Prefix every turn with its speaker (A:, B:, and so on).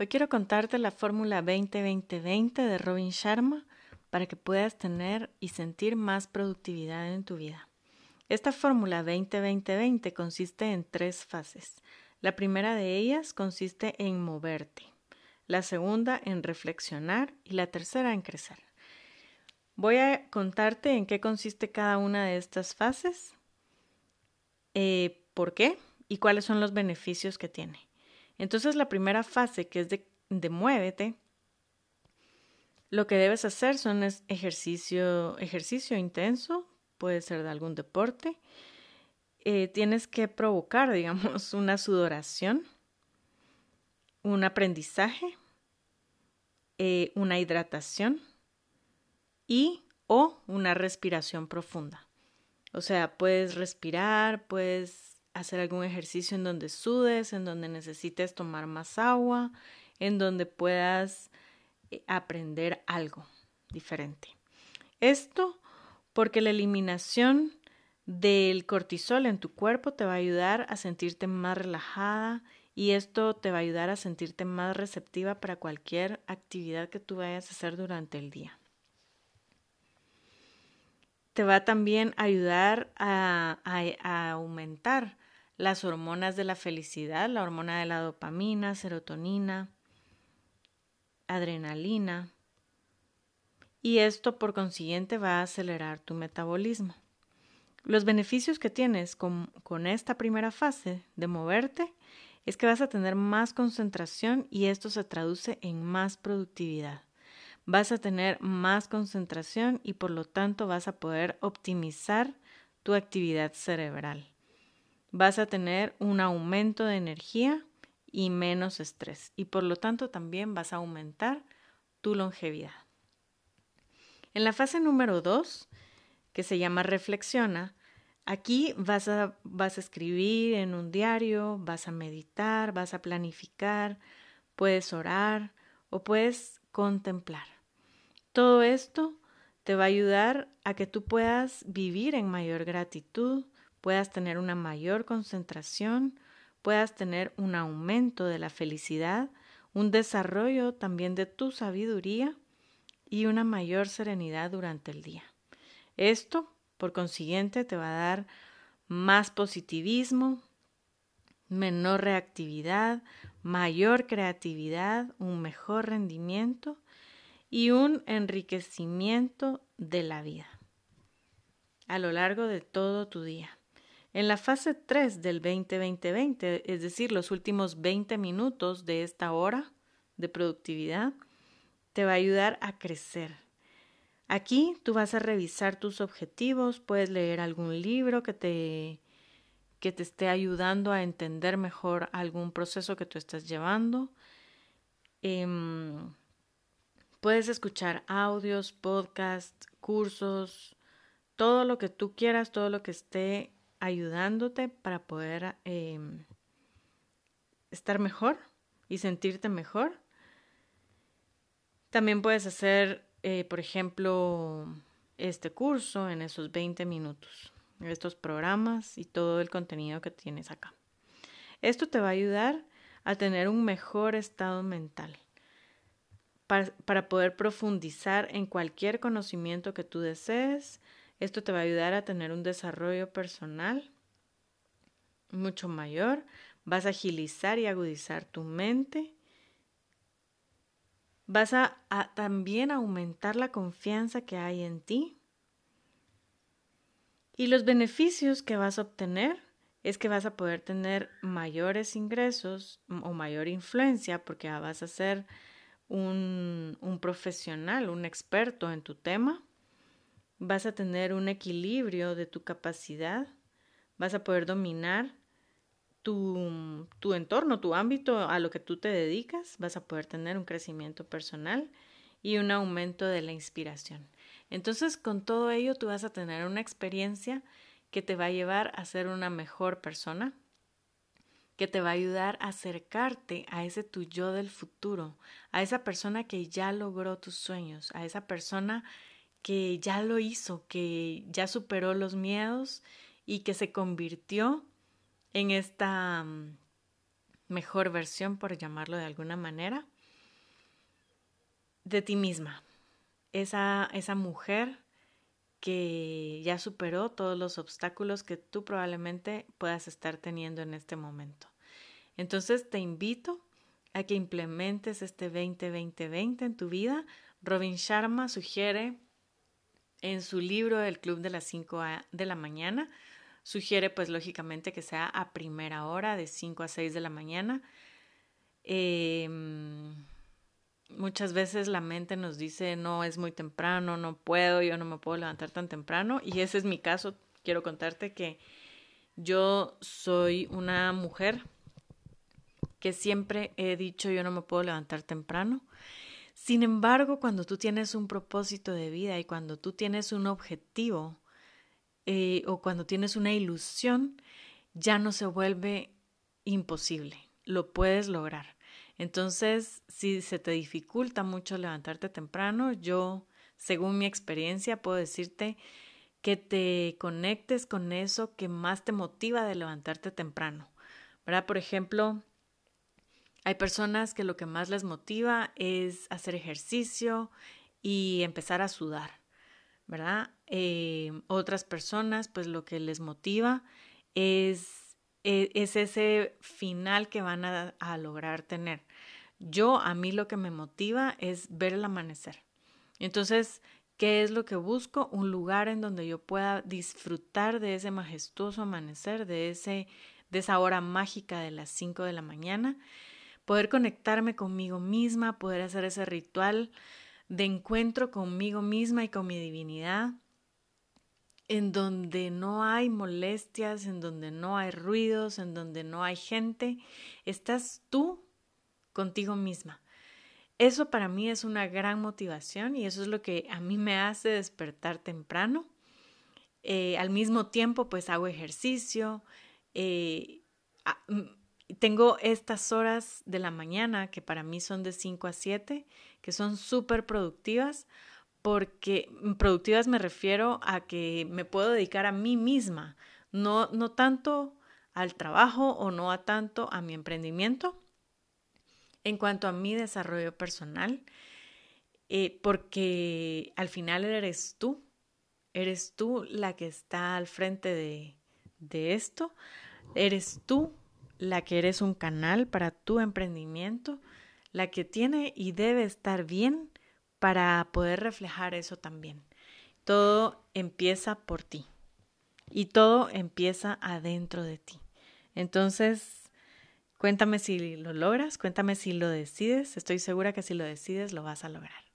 A: Hoy quiero contarte la fórmula 20-20-20 de Robin Sharma para que puedas tener y sentir más productividad en tu vida. Esta fórmula 20-20-20 consiste en tres fases. La primera de ellas consiste en moverte, la segunda en reflexionar y la tercera en crecer. Voy a contarte en qué consiste cada una de estas fases, eh, por qué y cuáles son los beneficios que tiene. Entonces la primera fase, que es de, muévete, lo que debes hacer son ejercicio, ejercicio intenso, puede ser de algún deporte. Eh, tienes que provocar, digamos, una sudoración, un aprendizaje, eh, una hidratación y o una respiración profunda. O sea, puedes respirar, puedes hacer algún ejercicio en donde sudes, en donde necesites tomar más agua, en donde puedas eh, aprender algo diferente. Esto porque la eliminación del cortisol en tu cuerpo te va a ayudar a sentirte más relajada y esto te va a ayudar a sentirte más receptiva para cualquier actividad que tú vayas a hacer durante el día te va también a ayudar a, aumentar las hormonas de la felicidad, la hormona de la dopamina, serotonina, adrenalina, y esto por consiguiente va a acelerar tu metabolismo. Los beneficios que tienes con, esta primera fase de moverte es que vas a tener más concentración y esto se traduce en más productividad. Vas a tener más concentración y por lo tanto vas a poder optimizar tu actividad cerebral vas a tener un aumento de energía y menos estrés y por lo tanto también vas a aumentar tu longevidad. En la fase número 2, que se llama reflexiona, aquí vas a, vas a escribir en un diario, vas a meditar, vas a planificar, puedes orar o puedes contemplar. Todo esto te va a ayudar a que tú puedas vivir en mayor gratitud, puedas tener una mayor concentración, puedas tener un aumento de la felicidad, un desarrollo también de tu sabiduría y una mayor serenidad durante el día. Esto, por consiguiente, te va a dar más positivismo, menor reactividad, mayor creatividad, un mejor rendimiento y un enriquecimiento de la vida a lo largo de todo tu día. En la fase 3 del 20-20-20, es decir, los últimos 20 minutos de esta hora de productividad, te va a ayudar a crecer. Aquí tú vas a revisar tus objetivos, puedes leer algún libro que te, que te esté ayudando a entender mejor algún proceso que tú estás llevando. Em, puedes escuchar audios, podcasts, cursos, todo lo que tú quieras, todo lo que esté ayudándote para poder em, estar mejor y sentirte mejor. También puedes hacer, eh, por ejemplo, este curso en esos 20 minutos, estos programas y todo el contenido que tienes acá. Esto te va a ayudar a tener un mejor estado mental para, para poder profundizar en cualquier conocimiento que tú desees, esto te va a ayudar a tener un desarrollo personal mucho mayor. Vas a agilizar y agudizar tu mente. Vas a, también aumentar la confianza que hay en ti. Y los beneficios que vas a obtener es que vas a poder tener mayores ingresos o mayor influencia porque vas a ser un, un profesional, un experto en tu tema vas a tener un equilibrio de tu capacidad, vas a poder dominar tu, tu, entorno, tu ámbito a lo que tú te dedicas, vas a poder tener un crecimiento personal y un aumento de la inspiración. Entonces, con todo ello, tú vas a tener una experiencia que te va a llevar a ser una mejor persona, que te va a ayudar a acercarte a ese tu yo del futuro, a esa persona que ya logró tus sueños, a esa persona que ya lo hizo, que ya superó los miedos y que se convirtió en esta, mm, mejor versión, por llamarlo de alguna manera, de ti misma. Esa, esa mujer que ya superó todos los obstáculos que tú probablemente puedas estar teniendo en este momento. Entonces te invito a que implementes este 20-20-20 en tu vida. Robin Sharma sugiere en su libro El Club de las 5 de la mañana, sugiere pues lógicamente que sea a primera hora, de 5 a 6 de la mañana. Em, muchas veces la mente nos dice, no, es muy temprano, no puedo, yo no me puedo levantar tan temprano. Y ese es mi caso. Quiero contarte que yo soy una mujer que siempre he dicho, yo no me puedo levantar temprano. Sin embargo, cuando tú tienes un propósito de vida y cuando tú tienes un objetivo eh, o cuando tienes una ilusión, ya no se vuelve imposible, lo puedes lograr. Entonces, si se te dificulta mucho levantarte temprano, yo, según mi experiencia, puedo decirte que te conectes con eso que más te motiva de levantarte temprano. Por ejemplo, hay personas que lo que más les motiva es hacer ejercicio y empezar a sudar, ¿verdad? Eh, otras personas, pues lo que les motiva es, e, es, ese final que van a, lograr tener. Yo, a mí lo que me motiva es ver el amanecer. Entonces, ¿qué es lo que busco? Un lugar en donde yo pueda disfrutar de ese majestuoso amanecer, de, ese, de esa hora mágica de las 5 de la mañana poder conectarme conmigo misma, poder hacer ese ritual de encuentro conmigo misma y con mi divinidad, en donde no hay molestias, en donde no hay ruidos, en donde no hay gente, estás tú contigo misma. Eso para mí es una gran motivación y eso es lo que a mí me hace despertar temprano. Eh, al mismo tiempo, pues hago ejercicio, eh, tengo estas horas de la mañana que para mí son de 5 a 7, que son súper productivas, porque mm, productivas me refiero a que me puedo dedicar a mí misma, no, no tanto al trabajo o no a tanto a mi emprendimiento, en cuanto a mi desarrollo personal, eh, porque al final eres tú, eres tú la que está al frente de, de esto, eres tú la que eres un canal para tu emprendimiento, la que tiene y debe estar bien para poder reflejar eso también. Todo empieza por ti y todo empieza adentro de ti. Entonces, cuéntame si lo logras, cuéntame si lo decides, estoy segura que si lo decides lo vas a lograr.